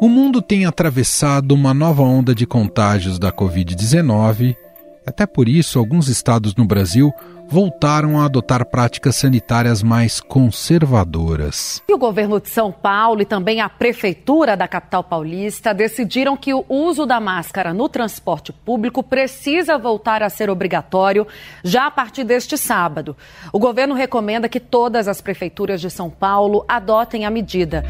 O mundo tem atravessado uma nova onda de contágios da Covid-19. Até por isso, alguns estados no Brasil voltaram a adotar práticas sanitárias mais conservadoras. E o governo de São Paulo e também a prefeitura da capital paulista decidiram que o uso da máscara no transporte público precisa voltar a ser obrigatório já a partir deste sábado. O governo recomenda que todas as prefeituras de São Paulo adotem a medida.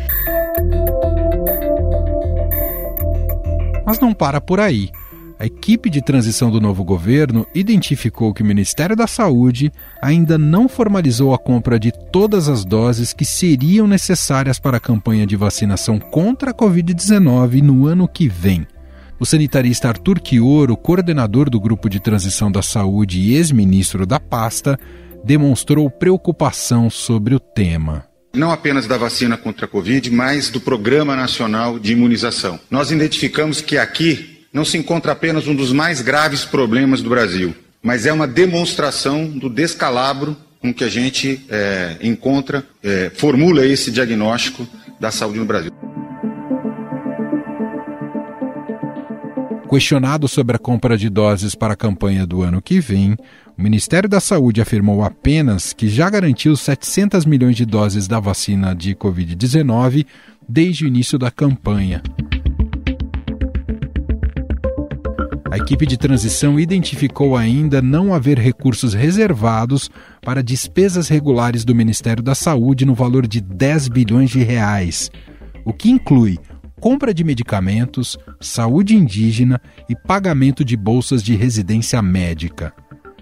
Mas não para por aí a equipe de transição do novo governo identificou que o Ministério da Saúde ainda não formalizou a compra de todas as doses que seriam necessárias para a campanha de vacinação contra a Covid-19 no ano que vem. O sanitarista Arthur Chioro, coordenador do Grupo de Transição da Saúde e ex-ministro da pasta, demonstrou preocupação sobre o tema não apenas da vacina contra a Covid, mas do Programa Nacional de Imunização. Nós identificamos que aqui não se encontra apenas um dos mais graves problemas do Brasil, mas é uma demonstração do descalabro com que a gente é, encontra, é, formula esse diagnóstico da saúde no Brasil. Questionado sobre a compra de doses para a campanha do ano que vem, o Ministério da Saúde afirmou apenas que já garantiu 700 milhões de doses da vacina de Covid-19 desde o início da campanha. A equipe de transição identificou ainda não haver recursos reservados para despesas regulares do Ministério da Saúde no valor de 10 bilhões de reais, o que inclui compra de medicamentos, saúde indígena e pagamento de bolsas de residência médica.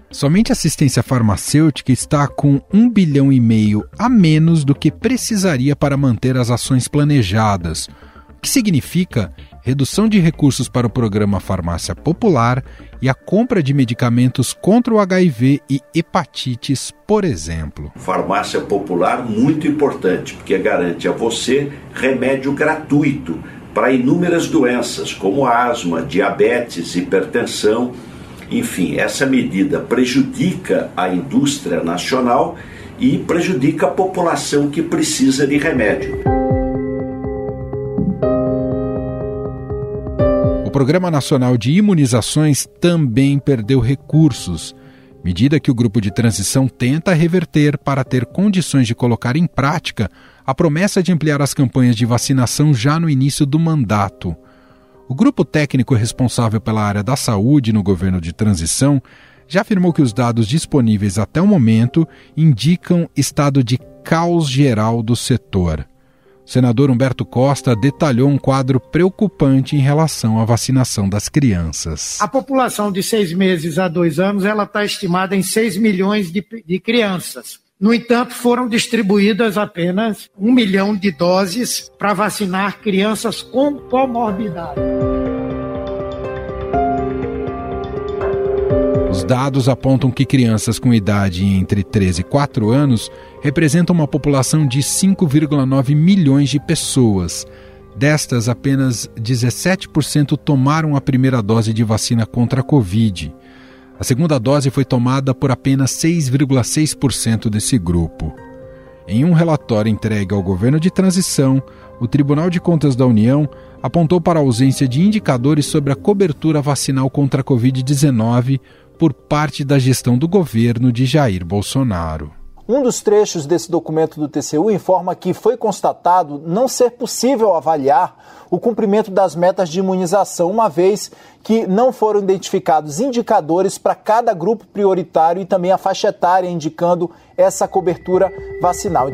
Somente a assistência farmacêutica está com um bilhão e meio a menos do que precisaria para manter as ações planejadas, o que significa redução de recursos para o programa Farmácia Popular e a compra de medicamentos contra o HIV e hepatites, por exemplo. Farmácia Popular muito importante, porque garante a você remédio gratuito para inúmeras doenças, como asma, diabetes, hipertensão. Enfim, essa medida prejudica a indústria nacional e prejudica a população que precisa de remédio. Programa Nacional de Imunizações também perdeu recursos, medida que o grupo de transição tenta reverter para ter condições de colocar em prática a promessa de ampliar as campanhas de vacinação já no início do mandato. O grupo técnico responsável pela área da saúde no governo de transição já afirmou que os dados disponíveis até o momento indicam estado de caos geral do setor. O senador Humberto Costa detalhou um quadro preocupante em relação à vacinação das crianças. A população de seis meses a dois anos ela está estimada em 6 milhões de, de crianças. No entanto, foram distribuídas apenas um milhão de doses para vacinar crianças com comorbidade. Os dados apontam que crianças com idade entre 13 e 4 anos representam uma população de 5,9 milhões de pessoas. Destas, apenas 17% tomaram a primeira dose de vacina contra a Covid. A segunda dose foi tomada por apenas 6,6% desse grupo. Em um relatório entregue ao governo de transição, o Tribunal de Contas da União apontou para a ausência de indicadores sobre a cobertura vacinal contra a Covid-19 por parte da gestão do governo de Jair Bolsonaro. Um dos trechos desse documento do TCU informa que foi constatado não ser possível avaliar o cumprimento das metas de imunização, uma vez que não foram identificados indicadores para cada grupo prioritário e também a faixa etária indicando essa cobertura vacinal.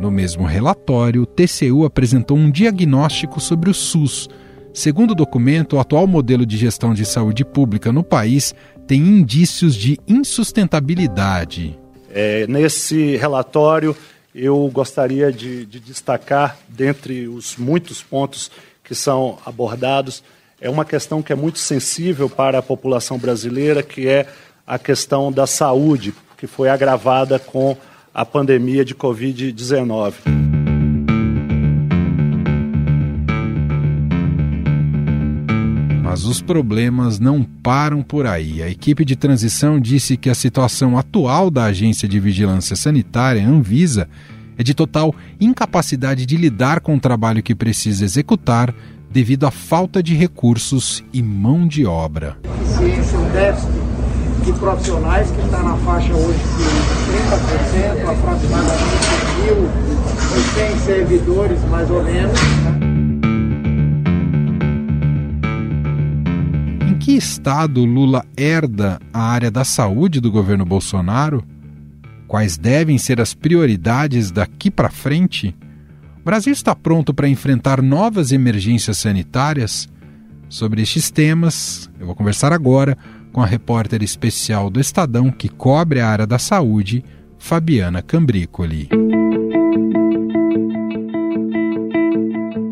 No mesmo relatório, o TCU apresentou um diagnóstico sobre o SUS Segundo o documento, o atual modelo de gestão de saúde pública no país tem indícios de insustentabilidade. É, nesse relatório, eu gostaria de, de destacar, dentre os muitos pontos que são abordados, é uma questão que é muito sensível para a população brasileira, que é a questão da saúde, que foi agravada com a pandemia de Covid-19. Mas os problemas não param por aí. A equipe de transição disse que a situação atual da Agência de Vigilância Sanitária, Anvisa, é de total incapacidade de lidar com o trabalho que precisa executar devido à falta de recursos e mão de obra. Ciência, um déficit de profissionais que está na faixa hoje de 30%, aproximadamente 1.100 servidores, mais ou menos. Que estado Lula herda a área da saúde do governo Bolsonaro? Quais devem ser as prioridades daqui para frente? O Brasil está pronto para enfrentar novas emergências sanitárias? Sobre estes temas, eu vou conversar agora com a repórter especial do Estadão que cobre a área da saúde, Fabiana Cambricoli.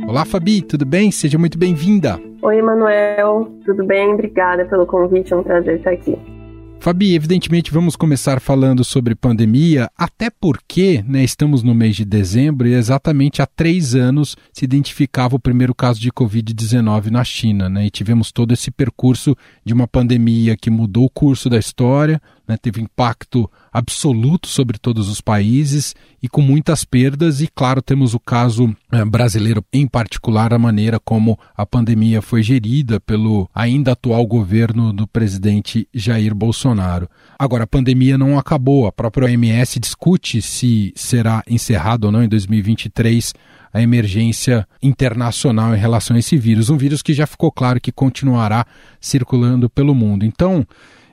Olá, Fabi, tudo bem? Seja muito bem-vinda. Oi, Manuel, tudo bem? Obrigada pelo convite, é um prazer estar aqui. Fabi, evidentemente vamos começar falando sobre pandemia, até porque né, estamos no mês de dezembro e exatamente há três anos se identificava o primeiro caso de Covid-19 na China. Né, e tivemos todo esse percurso de uma pandemia que mudou o curso da história, né, teve impacto absoluto sobre todos os países e com muitas perdas. E, claro, temos o caso eh, brasileiro, em particular, a maneira como a pandemia foi gerida pelo ainda atual governo do presidente Jair Bolsonaro. Agora, a pandemia não acabou, a própria OMS discute se será encerrado ou não em 2023 a emergência internacional em relação a esse vírus, um vírus que já ficou claro que continuará circulando pelo mundo. Então,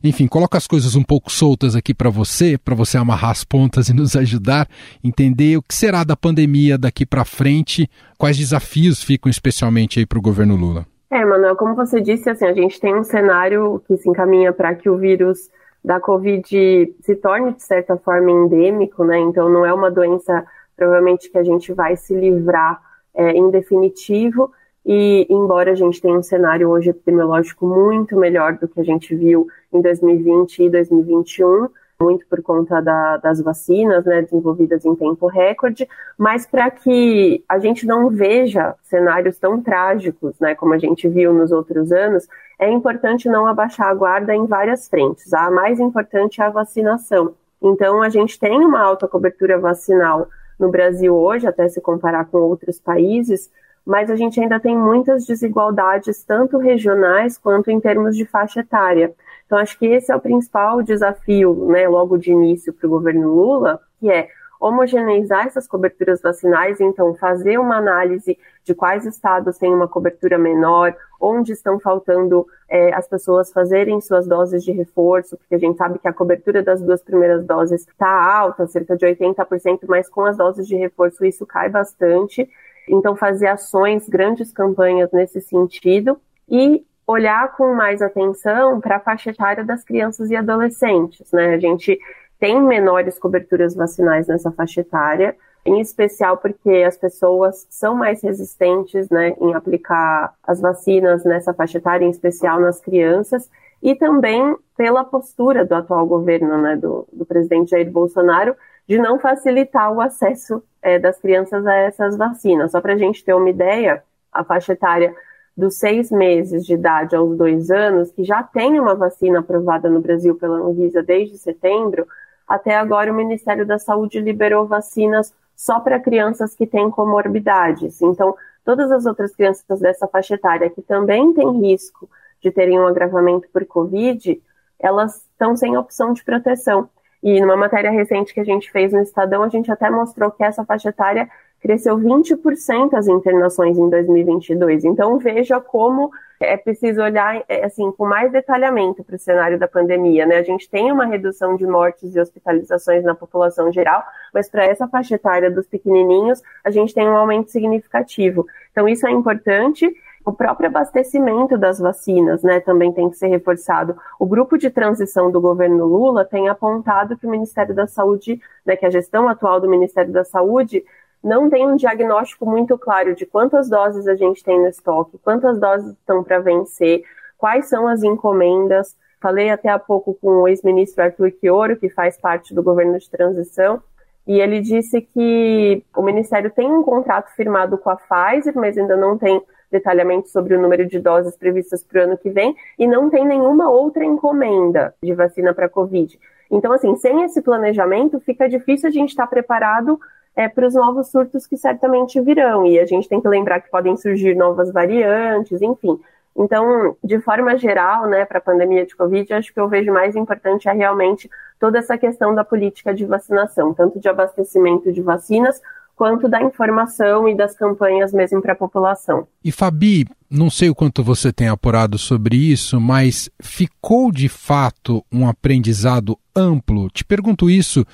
enfim, coloca as coisas um pouco soltas aqui para você, para você amarrar as pontas e nos ajudar a entender o que será da pandemia daqui para frente, quais desafios ficam especialmente aí para o governo Lula. É, Manuel, como você disse, assim, a gente tem um cenário que se encaminha para que o vírus da Covid se torne, de certa forma, endêmico, né? Então, não é uma doença, provavelmente, que a gente vai se livrar é, em definitivo, e embora a gente tenha um cenário hoje epidemiológico muito melhor do que a gente viu em 2020 e 2021, muito por conta da, das vacinas, né, desenvolvidas em tempo recorde, mas para que a gente não veja cenários tão trágicos, né, como a gente viu nos outros anos, é importante não abaixar a guarda em várias frentes. A mais importante é a vacinação. Então, a gente tem uma alta cobertura vacinal no Brasil hoje, até se comparar com outros países, mas a gente ainda tem muitas desigualdades, tanto regionais quanto em termos de faixa etária. Então, acho que esse é o principal desafio, né, logo de início para o governo Lula, que é homogeneizar essas coberturas vacinais, então fazer uma análise de quais estados têm uma cobertura menor, onde estão faltando é, as pessoas fazerem suas doses de reforço, porque a gente sabe que a cobertura das duas primeiras doses está alta, cerca de 80%, mas com as doses de reforço isso cai bastante. Então, fazer ações, grandes campanhas nesse sentido e olhar com mais atenção para a faixa etária das crianças e adolescentes, né? A gente tem menores coberturas vacinais nessa faixa etária, em especial porque as pessoas são mais resistentes, né, em aplicar as vacinas nessa faixa etária, em especial nas crianças, e também pela postura do atual governo, né, do, do presidente Jair Bolsonaro, de não facilitar o acesso é, das crianças a essas vacinas. Só para a gente ter uma ideia, a faixa etária dos seis meses de idade aos dois anos, que já tem uma vacina aprovada no Brasil pela Anvisa desde setembro, até agora o Ministério da Saúde liberou vacinas só para crianças que têm comorbidades. Então, todas as outras crianças dessa faixa etária que também têm risco de terem um agravamento por Covid, elas estão sem opção de proteção. E numa matéria recente que a gente fez no Estadão, a gente até mostrou que essa faixa etária cresceu 20% as internações em 2022. Então veja como é preciso olhar é, assim com mais detalhamento para o cenário da pandemia, né? A gente tem uma redução de mortes e hospitalizações na população geral, mas para essa faixa etária dos pequenininhos, a gente tem um aumento significativo. Então isso é importante o próprio abastecimento das vacinas, né, também tem que ser reforçado. O grupo de transição do governo Lula tem apontado que o Ministério da Saúde, né, que a gestão atual do Ministério da Saúde não tem um diagnóstico muito claro de quantas doses a gente tem no estoque, quantas doses estão para vencer, quais são as encomendas. Falei até há pouco com o ex-ministro Arthur Chioro, que faz parte do governo de transição, e ele disse que o Ministério tem um contrato firmado com a Pfizer, mas ainda não tem detalhamento sobre o número de doses previstas para o ano que vem e não tem nenhuma outra encomenda de vacina para Covid. Então, assim, sem esse planejamento, fica difícil a gente estar tá preparado é, para os novos surtos que certamente virão. E a gente tem que lembrar que podem surgir novas variantes, enfim. Então, de forma geral, né, para a pandemia de Covid, acho que eu vejo mais importante é realmente toda essa questão da política de vacinação, tanto de abastecimento de vacinas, quanto da informação e das campanhas mesmo para a população. E Fabi, não sei o quanto você tem apurado sobre isso, mas ficou de fato um aprendizado amplo? Te pergunto isso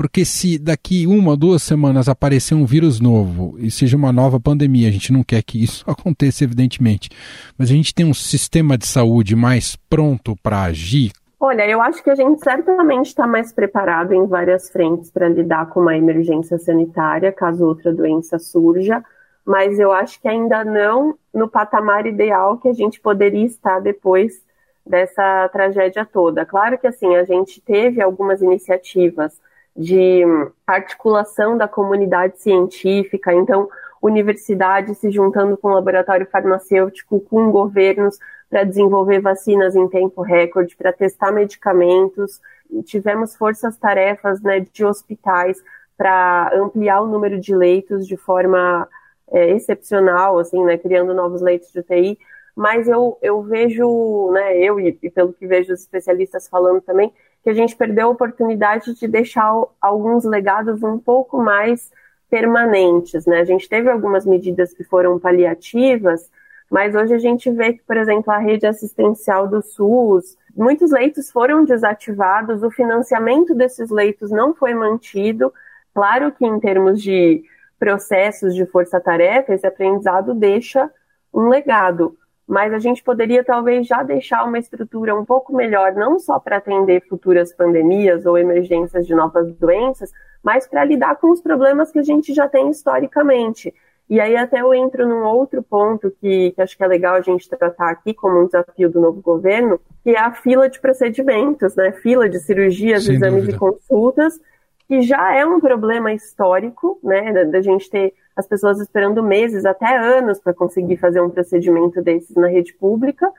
porque se daqui uma, duas semanas aparecer um vírus novo e seja uma nova pandemia, a gente não quer que isso aconteça, evidentemente, mas a gente tem um sistema de saúde mais pronto para agir, Olha, eu acho que a gente certamente está mais preparado em várias frentes para lidar com uma emergência sanitária, caso outra doença surja, mas eu acho que ainda não no patamar ideal que a gente poderia estar depois dessa tragédia toda. Claro que assim, a gente teve algumas iniciativas de articulação da comunidade científica, então universidades se juntando com o laboratório farmacêutico, com governos para desenvolver vacinas em tempo recorde, para testar medicamentos. Tivemos forças-tarefas né, de hospitais para ampliar o número de leitos de forma é, excepcional, assim, né, criando novos leitos de UTI. Mas eu, eu vejo, né, eu e, e pelo que vejo os especialistas falando também, que a gente perdeu a oportunidade de deixar alguns legados um pouco mais permanentes, né? A gente teve algumas medidas que foram paliativas, mas hoje a gente vê que, por exemplo, a rede assistencial do SUS, muitos leitos foram desativados, o financiamento desses leitos não foi mantido. Claro que, em termos de processos de força-tarefa, esse aprendizado deixa um legado, mas a gente poderia talvez já deixar uma estrutura um pouco melhor, não só para atender futuras pandemias ou emergências de novas doenças, mas para lidar com os problemas que a gente já tem historicamente. E aí até eu entro num outro ponto que, que acho que é legal a gente tratar aqui como um desafio do novo governo, que é a fila de procedimentos, né? Fila de cirurgias, Sem exames dúvida. e consultas, que já é um problema histórico, né? Da, da gente ter as pessoas esperando meses, até anos, para conseguir fazer um procedimento desses na rede pública,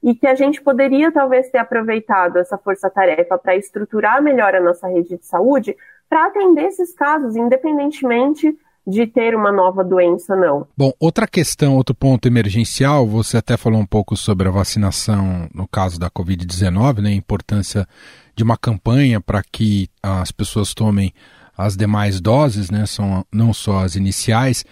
e que a gente poderia talvez ter aproveitado essa força-tarefa para estruturar melhor a nossa rede de saúde, para atender esses casos, independentemente de ter uma nova doença, não. Bom, outra questão, outro ponto emergencial, você até falou um pouco sobre a vacinação no caso da Covid-19, né, a importância de uma campanha para que as pessoas tomem as demais doses, né, são não só as iniciais,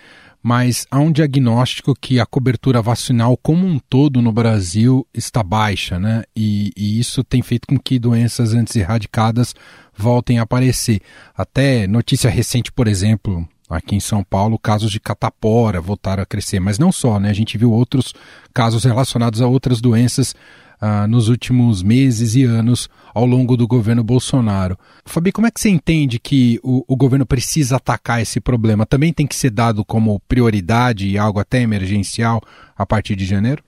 mas há um diagnóstico que a cobertura vacinal como um todo no Brasil está baixa, né? E, e, isso tem feito com que doenças antes erradicadas voltem a aparecer. Até notícia recente, por exemplo, Aqui em São Paulo, casos de catapora voltaram a crescer, mas não só, né? A gente viu outros casos relacionados a outras doenças ah, nos últimos meses e anos ao longo do governo Bolsonaro. Fabi, como é que você entende que o, o governo precisa atacar esse problema? Também tem que ser dado como prioridade e algo até emergencial a partir de janeiro?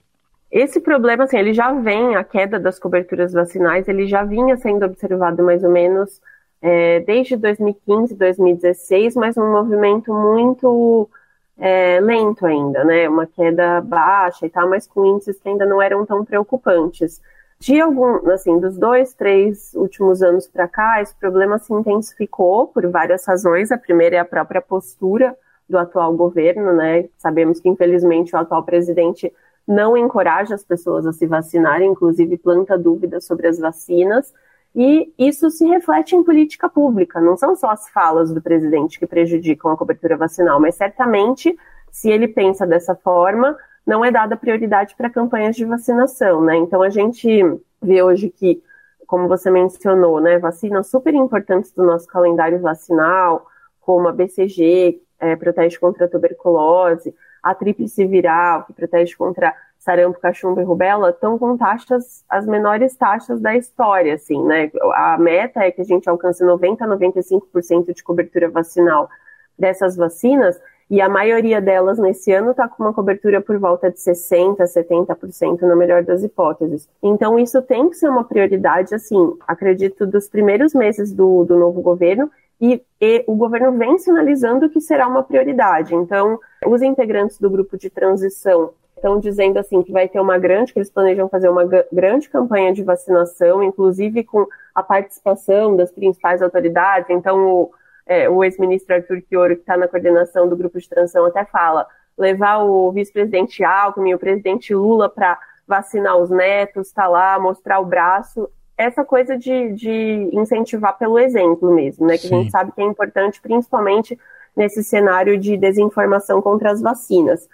Esse problema, assim, ele já vem, a queda das coberturas vacinais, ele já vinha sendo observado mais ou menos é, desde 2015, 2016, mas um movimento muito é, lento ainda, né? Uma queda baixa e tal, mas com índices que ainda não eram tão preocupantes. De algum, assim, dos dois, três últimos anos para cá, esse problema se intensificou por várias razões. A primeira é a própria postura do atual governo, né? Sabemos que, infelizmente, o atual presidente não encoraja as pessoas a se vacinarem, inclusive planta dúvidas sobre as vacinas. E isso se reflete em política pública. Não são só as falas do presidente que prejudicam a cobertura vacinal, mas certamente, se ele pensa dessa forma, não é dada prioridade para campanhas de vacinação, né? Então a gente vê hoje que, como você mencionou, né, vacinas super importantes do nosso calendário vacinal, como a BCG, é, protege contra a tuberculose, a tríplice viral, que protege contra sarampo, cachumba e rubéola estão com taxas, as menores taxas da história, assim, né? A meta é que a gente alcance 90 a 95% de cobertura vacinal dessas vacinas, e a maioria delas nesse ano está com uma cobertura por volta de 60%, 70% na melhor das hipóteses. Então, isso tem que ser uma prioridade, assim, acredito, dos primeiros meses do, do novo governo, e, e, o governo vem sinalizando que será uma prioridade. Então, os integrantes do grupo de transição estão dizendo assim que vai ter uma grande, que eles planejam fazer uma grande campanha de vacinação, inclusive com a participação das principais autoridades. Então, o, é, o ex-ministro Arthur Chioro, que está na coordenação do grupo de transição, até fala levar o vice-presidente Alckmin, o presidente Lula para vacinar os netos, está lá, mostrar o braço. Essa coisa de, de incentivar pelo exemplo mesmo, né? Que Sim. a gente sabe que é importante, principalmente nesse cenário de desinformação contra as vacinas.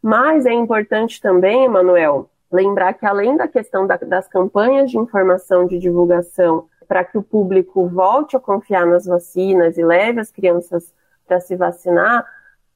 Mas é importante também, Manuel, lembrar que além da questão da, das campanhas de informação, de divulgação, para que o público volte a confiar nas vacinas e leve as crianças para se vacinar,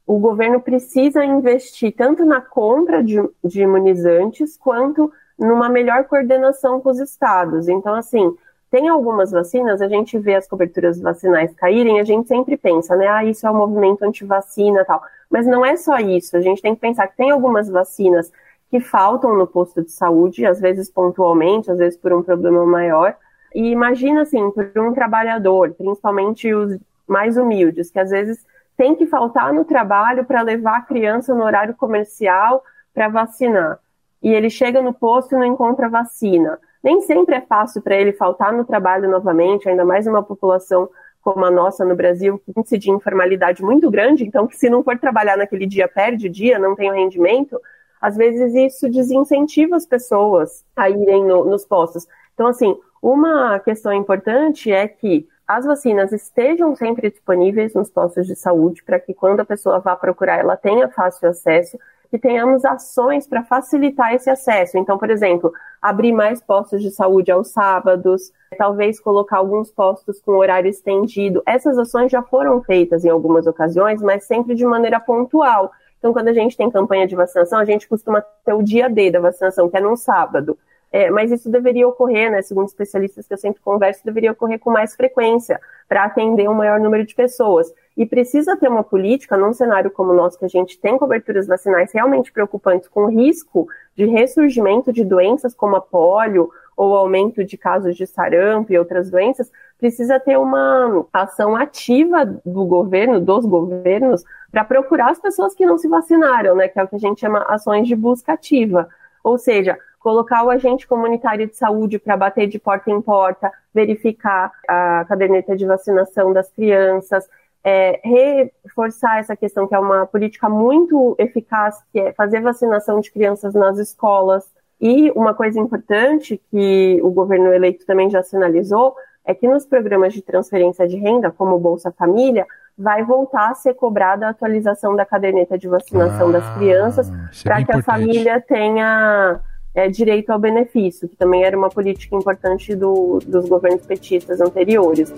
o governo precisa investir tanto na compra de, de imunizantes quanto numa melhor coordenação com os estados. Então, assim, tem algumas vacinas, a gente vê as coberturas vacinais caírem, a gente sempre pensa, né? Ah, isso é um movimento anti-vacina tal. Mas não é só isso. A gente tem que pensar que tem algumas vacinas que faltam no posto de saúde, às vezes pontualmente, às vezes por um problema maior. E imagina assim, por um trabalhador, principalmente os mais humildes, que às vezes tem que faltar no trabalho para levar a criança no horário comercial para vacinar. E ele chega no posto e não encontra vacina. Nem sempre é fácil para ele faltar no trabalho novamente, ainda mais uma população como a nossa no Brasil, com índice de informalidade muito grande, então se não for trabalhar naquele dia, perde o dia, não tem o rendimento, às vezes isso desincentiva as pessoas a irem no, nos postos. Então, assim, uma questão importante é que as vacinas estejam sempre disponíveis nos postos de saúde, para que quando a pessoa vá procurar, ela tenha fácil acesso, que tenhamos ações para facilitar esse acesso. Então, por exemplo, abrir mais postos de saúde aos sábados, talvez colocar alguns postos com horário estendido. Essas ações já foram feitas em algumas ocasiões, mas sempre de maneira pontual. Então, quando a gente tem campanha de vacinação, a gente costuma ter o dia D da vacinação, que é num sábado. É, mas isso deveria ocorrer, né, segundo especialistas que eu sempre converso, deveria ocorrer com mais frequência para atender um maior número de pessoas. E precisa ter uma política, num cenário como o nosso, que a gente tem coberturas vacinais realmente preocupantes, com risco de ressurgimento de doenças como a polio ou aumento de casos de sarampo e outras doenças, precisa ter uma ação ativa do governo, dos governos, para procurar as pessoas que não se vacinaram, né, que é o que a gente chama ações de busca ativa. Ou seja, colocar o agente comunitário de saúde para bater de porta em porta, verificar a caderneta de vacinação das crianças, é, reforçar essa questão que é uma política muito eficaz, que é fazer vacinação de crianças nas escolas. E uma coisa importante que o governo eleito também já sinalizou é que nos programas de transferência de renda, como o Bolsa Família, vai voltar a ser cobrada a atualização da caderneta de vacinação ah, das crianças é para que importante. a família tenha é, direito ao benefício, que também era uma política importante do, dos governos petistas anteriores.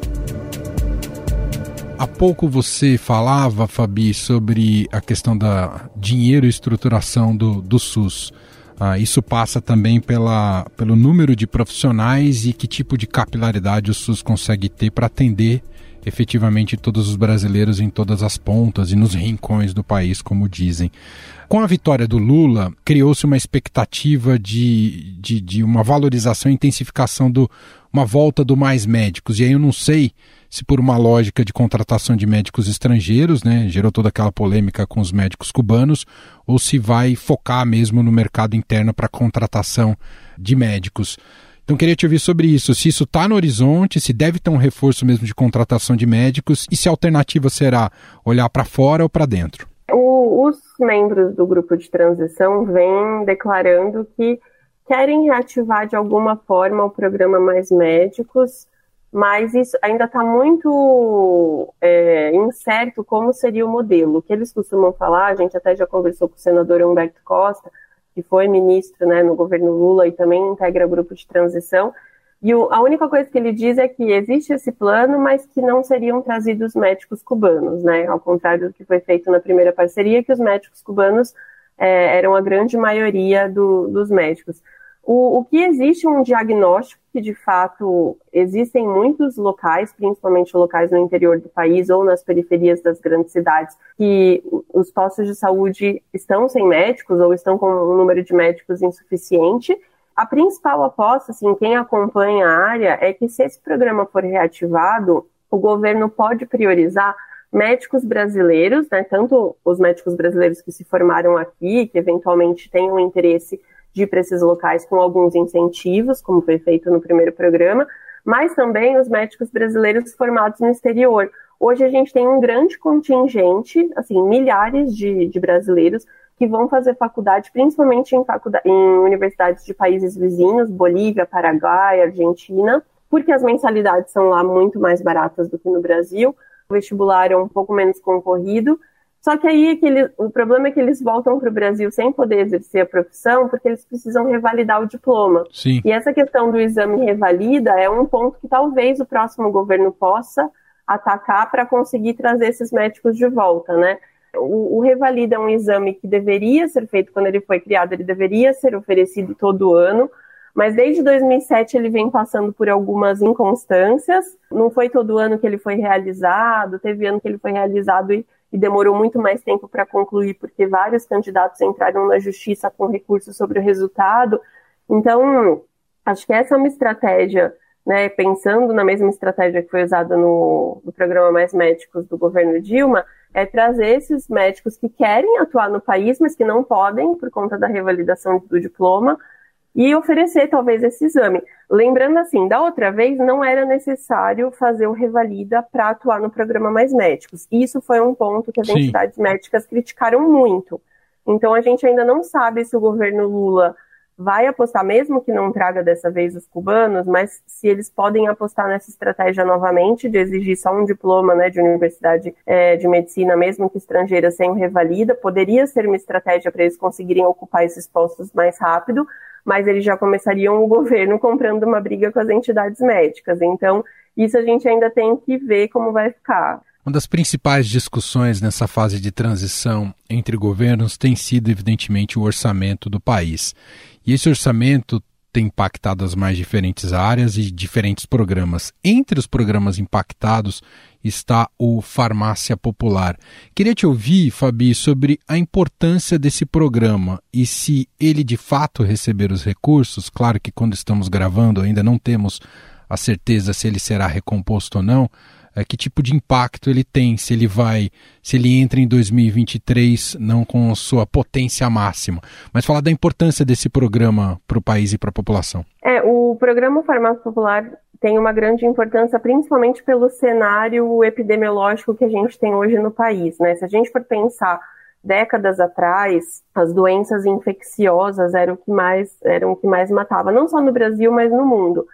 Há pouco você falava, Fabi, sobre a questão da dinheiro e estruturação do, do SUS. Ah, isso passa também pela, pelo número de profissionais e que tipo de capilaridade o SUS consegue ter para atender efetivamente todos os brasileiros em todas as pontas e nos rincões do país, como dizem. Com a vitória do Lula, criou-se uma expectativa de, de, de, uma valorização e intensificação do uma volta do mais médicos. E aí eu não sei se por uma lógica de contratação de médicos estrangeiros, né, gerou toda aquela polêmica com os médicos cubanos, ou se vai focar mesmo no mercado interno para contratação de médicos. Então queria te ouvir sobre isso, se isso está no horizonte, se deve ter um reforço mesmo de contratação de médicos e se a alternativa será olhar para fora ou para dentro. O, os membros do grupo de transição vêm declarando que querem reativar de alguma forma o programa Mais Médicos, mas isso ainda está muito é, incerto como seria o modelo. O que eles costumam falar, a gente até já conversou com o senador Humberto Costa, que foi ministro né, no governo Lula e também integra o grupo de transição. E o, a única coisa que ele diz é que existe esse plano, mas que não seriam trazidos médicos cubanos, né? Ao contrário do que foi feito na primeira parceria, que os médicos cubanos é, eram a grande maioria do, dos médicos. O, o, que existe um diagnóstico que, de fato, existem muitos locais, principalmente locais no interior do país ou nas periferias das grandes cidades, que os postos de saúde estão sem médicos ou estão com um número de médicos insuficiente. A principal aposta, assim, quem acompanha a área, é que se esse programa for reativado, o governo pode priorizar médicos brasileiros, né, tanto os médicos brasileiros que se formaram aqui, que eventualmente tenham interesse de ir para esses locais com alguns incentivos, como foi feito no primeiro programa, mas também os médicos brasileiros formados no exterior. Hoje a gente tem um grande contingente, assim, milhares de, de brasileiros que vão fazer faculdade, principalmente em, faculdade, em universidades de países vizinhos, Bolívia, Paraguai, Argentina, porque as mensalidades são lá muito mais baratas do que no Brasil. O vestibular é um pouco menos concorrido. Só que aí é o problema é que eles voltam para o Brasil sem poder exercer a profissão, porque eles precisam revalidar o diploma. Sim. E essa questão do exame revalida é um ponto que talvez o próximo governo possa atacar para conseguir trazer esses médicos de volta, né? O, o, Revalida é um exame que deveria ser feito quando ele foi criado, ele deveria ser oferecido todo ano, mas desde 2007 ele vem passando por algumas inconstâncias. Não foi todo ano que ele foi realizado, teve ano que ele foi realizado e, e demorou muito mais tempo para concluir, porque vários candidatos entraram na justiça com recursos sobre o resultado. Então, acho que essa é uma estratégia né, pensando na mesma estratégia que foi usada no, no, programa Mais Médicos do governo Dilma, é trazer esses médicos que querem atuar no país, mas que não podem por conta da revalidação do diploma, e oferecer talvez esse exame. Lembrando assim, da outra vez não era necessário fazer o revalida para atuar no programa Mais Médicos. Isso foi um ponto que as Sim. entidades médicas criticaram muito. Então a gente ainda não sabe se o governo Lula vai apostar, mesmo que não traga dessa vez os cubanos, mas se eles podem apostar nessa estratégia novamente de exigir só um diploma né, de universidade é, de medicina, mesmo que estrangeira, sem revalida, poderia ser uma estratégia para eles conseguirem ocupar esses postos mais rápido, mas eles já começariam o governo comprando uma briga com as entidades médicas. Então, isso a gente ainda tem que ver como vai ficar. Uma das principais discussões nessa fase de transição entre governos tem sido, evidentemente, o orçamento do país. E esse orçamento tem impactado as mais diferentes áreas e diferentes programas. Entre os programas impactados está o Farmácia Popular. Queria te ouvir, Fabi, sobre a importância desse programa e se ele de fato receber os recursos. Claro que quando estamos gravando ainda não temos a certeza se ele será recomposto ou não, é, que tipo de impacto ele tem, se ele vai, se ele entra em 2023 não com sua potência máxima. Mas falar da importância desse programa para o país e para a população. É, o programa Farmácia Popular tem uma grande importância, principalmente pelo cenário epidemiológico que a gente tem hoje no país. Né? Se a gente for pensar décadas atrás, as doenças infecciosas eram o que mais, eram o que mais matava, não só no Brasil, mas no mundo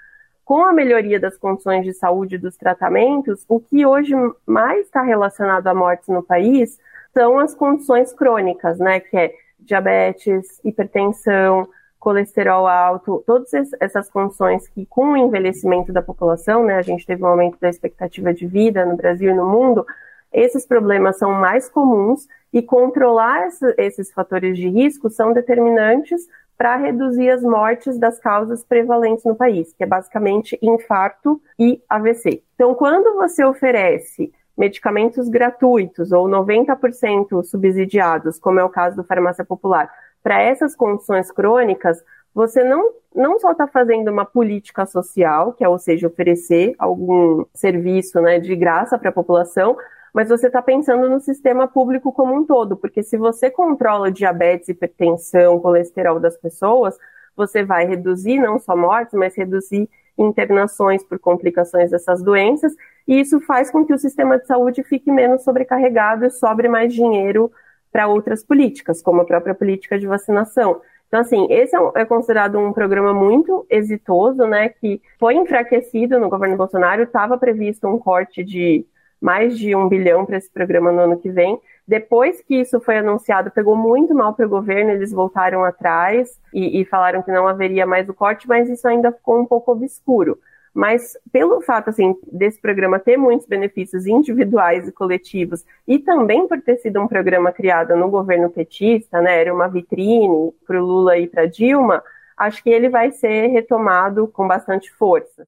com a melhoria das condições de saúde dos tratamentos, o que hoje mais está relacionado à morte no país são as condições crônicas, né? Que é diabetes, hipertensão, colesterol alto, todas essas condições que, com o envelhecimento da população, né, a gente teve um aumento da expectativa de vida no Brasil e no mundo, esses problemas são mais comuns e controlar esses fatores de risco são determinantes para reduzir as mortes das causas prevalentes no país, que é basicamente infarto e AVC. Então, quando você oferece medicamentos gratuitos ou 90% subsidiados, como é o caso do farmácia popular, para essas condições crônicas, você não, não só está fazendo uma política social, que é, ou seja, oferecer algum serviço né, de graça para a população, mas você está pensando no sistema público como um todo, porque se você controla diabetes, hipertensão, colesterol das pessoas, você vai reduzir não só mortes, mas reduzir internações por complicações dessas doenças, e isso faz com que o sistema de saúde fique menos sobrecarregado e sobre mais dinheiro para outras políticas, como a própria política de vacinação. Então, assim, esse é, é considerado um programa muito exitoso, né, que foi enfraquecido no governo Bolsonaro, estava previsto um corte de mais de um bilhão para esse programa no ano que vem. Depois que isso foi anunciado, pegou muito mal para o governo, eles voltaram atrás e, e, falaram que não haveria mais o corte, mas isso ainda ficou um pouco obscuro. Mas pelo fato assim desse programa ter muitos benefícios individuais e coletivos e também por ter sido um programa criado no governo petista, né, era uma vitrine para o Lula e para Dilma, acho que ele vai ser retomado com bastante força.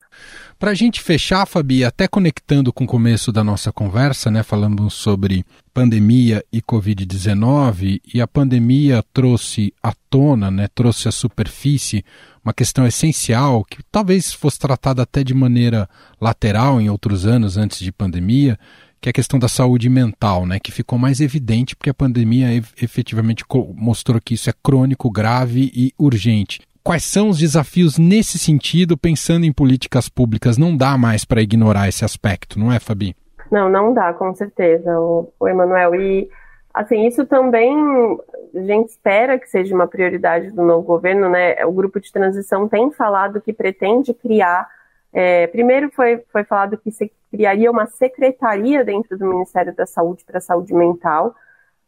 Para a gente fechar, Fabi, até conectando com o começo da nossa conversa, né, falando sobre pandemia e Covid-19, e a pandemia trouxe à tona, né, trouxe à superfície uma questão essencial que talvez fosse tratada até de maneira lateral em outros anos antes de pandemia, que é a questão da saúde mental, né, que ficou mais evidente porque a pandemia efetivamente mostrou que isso é crônico, grave e urgente. Quais são os desafios nesse sentido, pensando em políticas públicas? Não dá mais para ignorar esse aspecto, não é, Fabi? Não, não dá, com certeza, o, o Emanuel. E, assim, isso também a gente espera que seja uma prioridade do novo governo, né? O grupo de transição tem falado que pretende criar é, primeiro foi, foi falado que se criaria uma secretaria dentro do Ministério da Saúde para a saúde mental.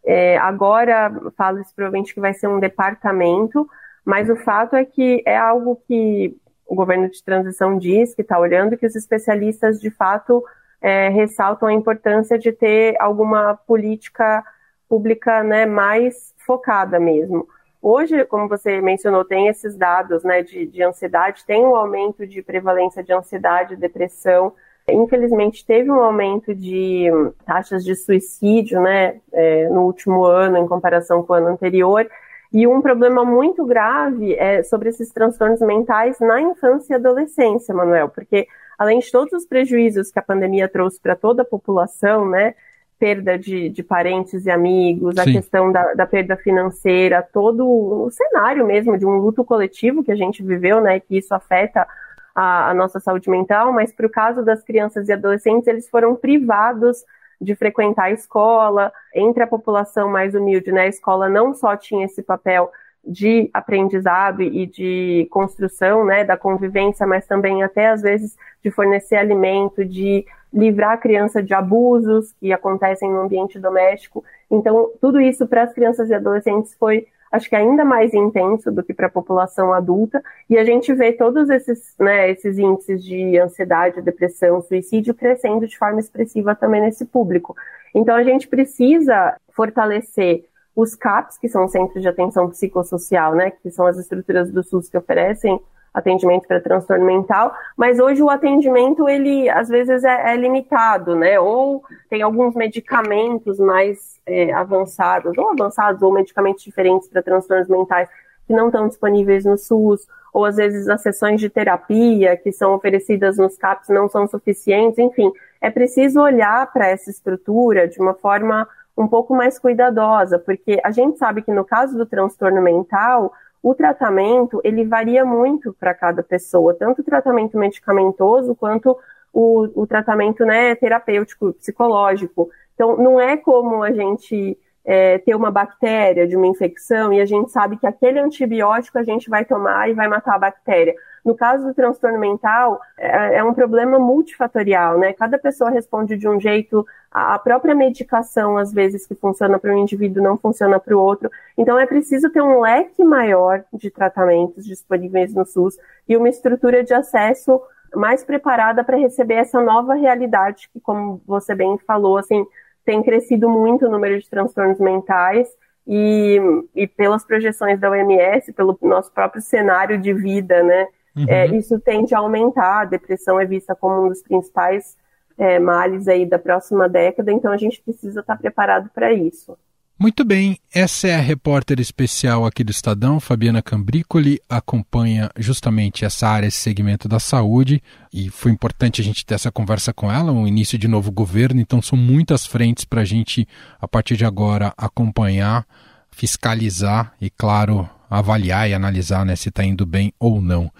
É, agora fala-se provavelmente que vai ser um departamento, mas o fato é que é algo que o governo de transição diz que está olhando, que os especialistas de fato é, ressaltam a importância de ter alguma política pública né, mais focada mesmo. Hoje, como você mencionou, tem esses dados né, de, de ansiedade, tem um aumento de prevalência de ansiedade, depressão. Infelizmente, teve um aumento de taxas de suicídio né, é, no último ano, em comparação com o ano anterior. E um problema muito grave é sobre esses transtornos mentais na infância e adolescência, Manuel, porque além de todos os prejuízos que a pandemia trouxe para toda a população, né, perda de, de parentes e amigos, Sim. a questão da, da, perda financeira, todo o cenário mesmo de um luto coletivo que a gente viveu, né, que isso afeta a, a nossa saúde mental, mas para o caso das crianças e adolescentes, eles foram privados de frequentar a escola, entre a população mais humilde, né, a escola não só tinha esse papel de aprendizado e de construção, né, da convivência, mas também até às vezes de fornecer alimento, de livrar a criança de abusos que acontecem no ambiente doméstico. Então, tudo isso para as crianças e adolescentes foi, acho que ainda mais intenso do que para a população adulta. E a gente vê todos esses, né, esses índices de ansiedade, depressão, suicídio crescendo de forma expressiva também nesse público. Então, a gente precisa fortalecer os CAPs, que são os Centros de Atenção Psicossocial, né, que são as estruturas do SUS que oferecem atendimento para transtorno mental, mas hoje o atendimento, ele às vezes é, é limitado, né? Ou tem alguns medicamentos mais é, avançados, ou avançados, ou medicamentos diferentes para transtornos mentais que não estão disponíveis no SUS, ou às vezes as sessões de terapia que são oferecidas nos CAPs não são suficientes, enfim, é preciso olhar para essa estrutura de uma forma um pouco mais cuidadosa, porque a gente sabe que no caso do transtorno mental, o tratamento ele varia muito para cada pessoa, tanto o tratamento medicamentoso quanto o, o tratamento né, terapêutico, psicológico. Então, não é como a gente é, ter uma bactéria de uma infecção e a gente sabe que aquele antibiótico a gente vai tomar e vai matar a bactéria. No caso do transtorno mental, é, é um problema multifatorial, né? Cada pessoa responde de um jeito, a própria medicação, às vezes, que funciona para um indivíduo, não funciona para o outro. Então, é preciso ter um leque maior de tratamentos disponíveis no SUS e uma estrutura de acesso mais preparada para receber essa nova realidade que, como você bem falou, assim, tem crescido muito o número de transtornos mentais e, e pelas projeções da OMS, pelo nosso próprio cenário de vida, né? Uhum. É, isso tende a aumentar, a depressão é vista como um dos principais é, males aí da próxima década, então a gente precisa estar preparado para isso. Muito bem, essa é a repórter especial aqui do Estadão, Fabiana Cambricoli, acompanha justamente essa área, esse segmento da saúde, e foi importante a gente ter essa conversa com ela, um início de novo governo, então são muitas frentes para a gente, a partir de agora, acompanhar, fiscalizar e, claro, avaliar e analisar né, se está indo bem ou não.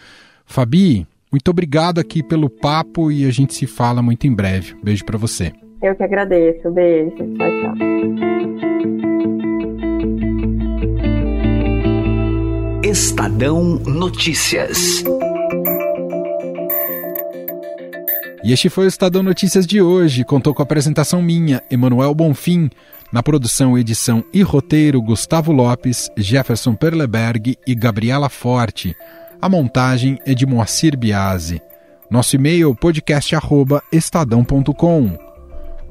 Fabi, muito obrigado aqui pelo papo e a gente se fala muito em breve. Beijo para você. Eu que agradeço. Beijo. Tchau, tchau. Estadão Notícias. E este foi o Estadão Notícias de hoje. Contou com a apresentação minha, Emanuel Bonfim. Na produção, edição e roteiro, Gustavo Lopes, Jefferson Perleberg e Gabriela Forte. A montagem é de Moacir Biasi. Nosso e-mail podcast@estadão.com.